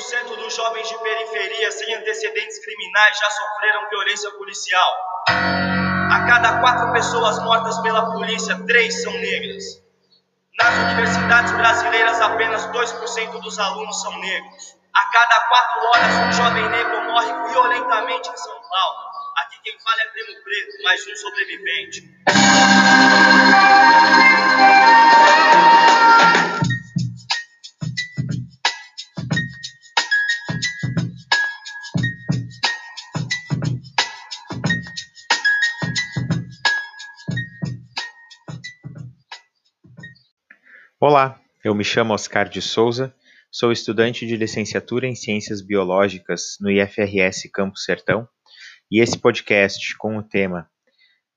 30% dos jovens de periferia sem antecedentes criminais já sofreram violência policial. A cada quatro pessoas mortas pela polícia, três são negras. Nas universidades brasileiras, apenas 2% dos alunos são negros. A cada quatro horas, um jovem negro morre violentamente em São Paulo. Aqui quem fala é Primo Preto, mais um sobrevivente. Olá, eu me chamo Oscar de Souza, sou estudante de licenciatura em Ciências Biológicas no IFRS Campo Sertão e esse podcast com o tema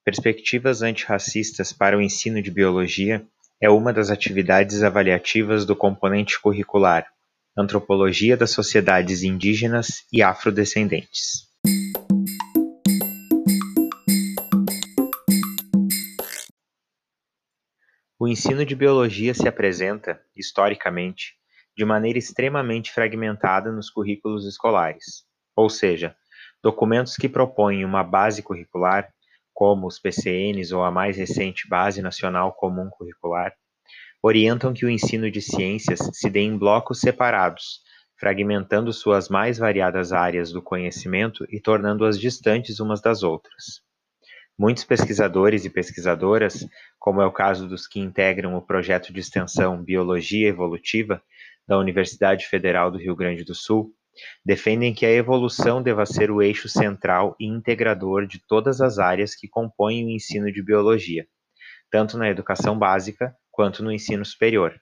Perspectivas Antirracistas para o Ensino de Biologia é uma das atividades avaliativas do componente curricular Antropologia das Sociedades Indígenas e Afrodescendentes. O ensino de biologia se apresenta, historicamente, de maneira extremamente fragmentada nos currículos escolares, ou seja, documentos que propõem uma base curricular, como os PCNs ou a mais recente Base Nacional Comum Curricular, orientam que o ensino de ciências se dê em blocos separados, fragmentando suas mais variadas áreas do conhecimento e tornando-as distantes umas das outras. Muitos pesquisadores e pesquisadoras, como é o caso dos que integram o projeto de extensão Biologia Evolutiva da Universidade Federal do Rio Grande do Sul, defendem que a evolução deva ser o eixo central e integrador de todas as áreas que compõem o ensino de biologia, tanto na educação básica quanto no ensino superior.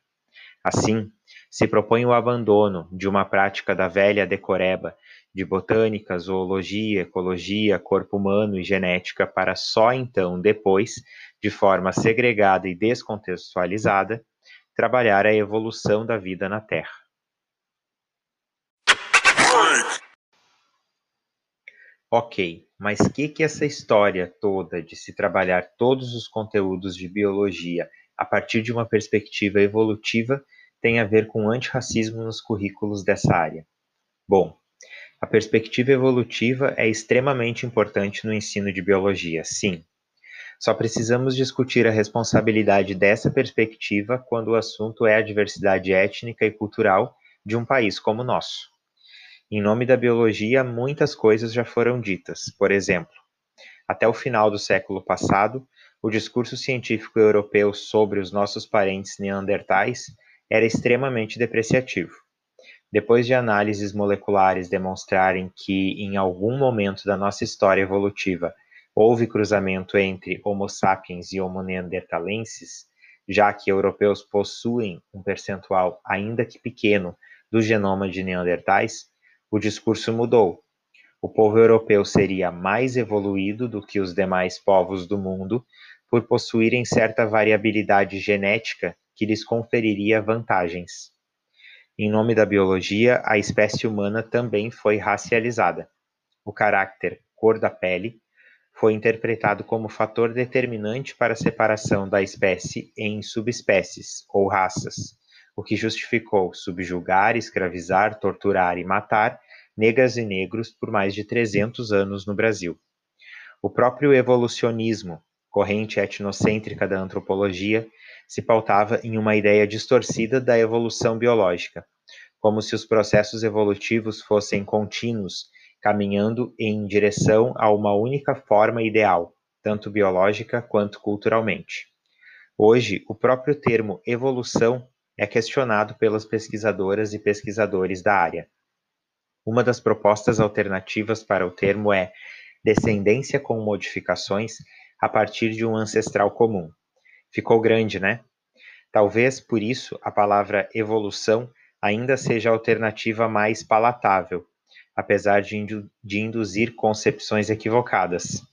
Assim, se propõe o abandono de uma prática da velha decoreba de botânica, zoologia, ecologia, corpo humano e genética para só então, depois, de forma segregada e descontextualizada, trabalhar a evolução da vida na Terra. Ok, mas o que, que essa história toda de se trabalhar todos os conteúdos de biologia a partir de uma perspectiva evolutiva tem a ver com antirracismo nos currículos dessa área? Bom, a perspectiva evolutiva é extremamente importante no ensino de biologia, sim. Só precisamos discutir a responsabilidade dessa perspectiva quando o assunto é a diversidade étnica e cultural de um país como o nosso. Em nome da biologia, muitas coisas já foram ditas. Por exemplo, até o final do século passado, o discurso científico europeu sobre os nossos parentes neandertais era extremamente depreciativo. Depois de análises moleculares demonstrarem que, em algum momento da nossa história evolutiva, houve cruzamento entre Homo sapiens e Homo neanderthalensis, já que europeus possuem um percentual, ainda que pequeno, do genoma de neandertais, o discurso mudou. O povo europeu seria mais evoluído do que os demais povos do mundo por possuírem certa variabilidade genética que lhes conferiria vantagens. Em nome da biologia, a espécie humana também foi racializada. O caráter cor da pele foi interpretado como fator determinante para a separação da espécie em subespécies ou raças, o que justificou subjugar, escravizar, torturar e matar negras e negros por mais de 300 anos no Brasil. O próprio evolucionismo, corrente etnocêntrica da antropologia, se pautava em uma ideia distorcida da evolução biológica, como se os processos evolutivos fossem contínuos, caminhando em direção a uma única forma ideal, tanto biológica quanto culturalmente. Hoje, o próprio termo evolução é questionado pelas pesquisadoras e pesquisadores da área. Uma das propostas alternativas para o termo é descendência com modificações a partir de um ancestral comum. Ficou grande, né? Talvez por isso a palavra evolução ainda seja a alternativa mais palatável, apesar de, indu de induzir concepções equivocadas.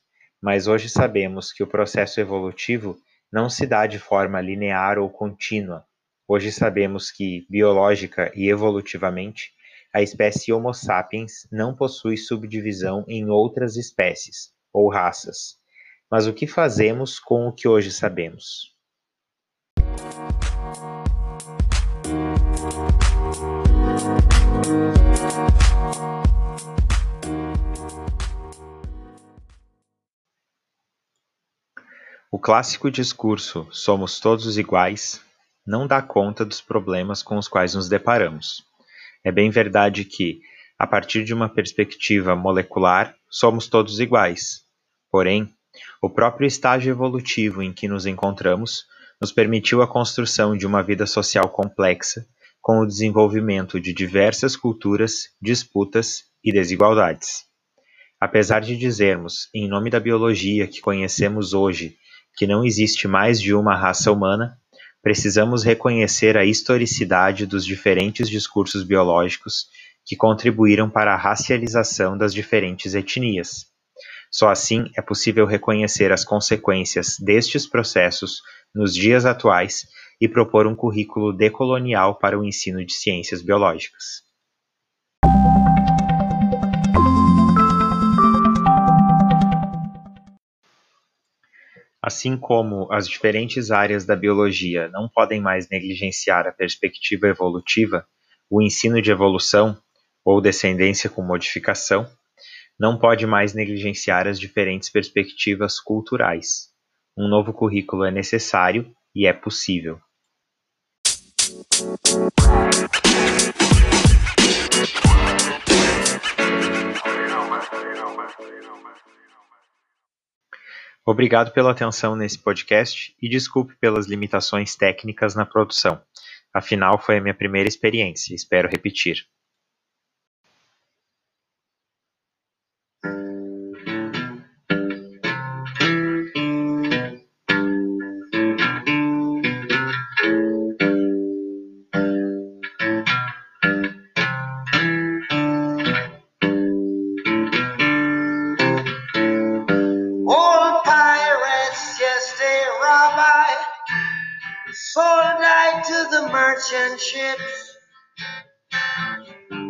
Mas hoje sabemos que o processo evolutivo não se dá de forma linear ou contínua. Hoje sabemos que, biológica e evolutivamente, a espécie Homo sapiens não possui subdivisão em outras espécies ou raças, mas o que fazemos com o que hoje sabemos? O clássico discurso somos todos iguais não dá conta dos problemas com os quais nos deparamos. É bem verdade que, a partir de uma perspectiva molecular, somos todos iguais. Porém, o próprio estágio evolutivo em que nos encontramos nos permitiu a construção de uma vida social complexa, com o desenvolvimento de diversas culturas, disputas e desigualdades. Apesar de dizermos, em nome da biologia que conhecemos hoje, que não existe mais de uma raça humana, precisamos reconhecer a historicidade dos diferentes discursos biológicos que contribuíram para a racialização das diferentes etnias. Só assim é possível reconhecer as consequências destes processos nos dias atuais e propor um currículo decolonial para o ensino de ciências biológicas. Assim como as diferentes áreas da biologia não podem mais negligenciar a perspectiva evolutiva, o ensino de evolução, ou descendência com modificação, não pode mais negligenciar as diferentes perspectivas culturais. Um novo currículo é necessário e é possível. Obrigado pela atenção nesse podcast e desculpe pelas limitações técnicas na produção. Afinal, foi a minha primeira experiência, espero repetir.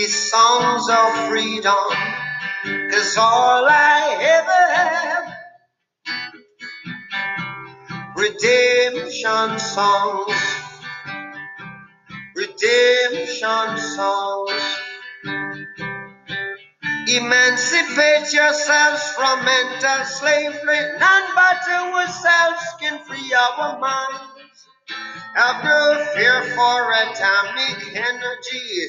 these songs of freedom? is all I ever have redemption songs, redemption songs. Emancipate yourselves from mental slavery. None but ourselves can free our minds. Have no fear for atomic energy,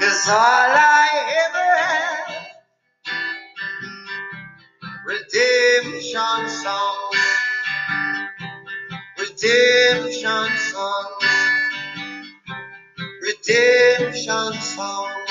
Cause all I ever had, redemption songs, redemption songs, redemption songs.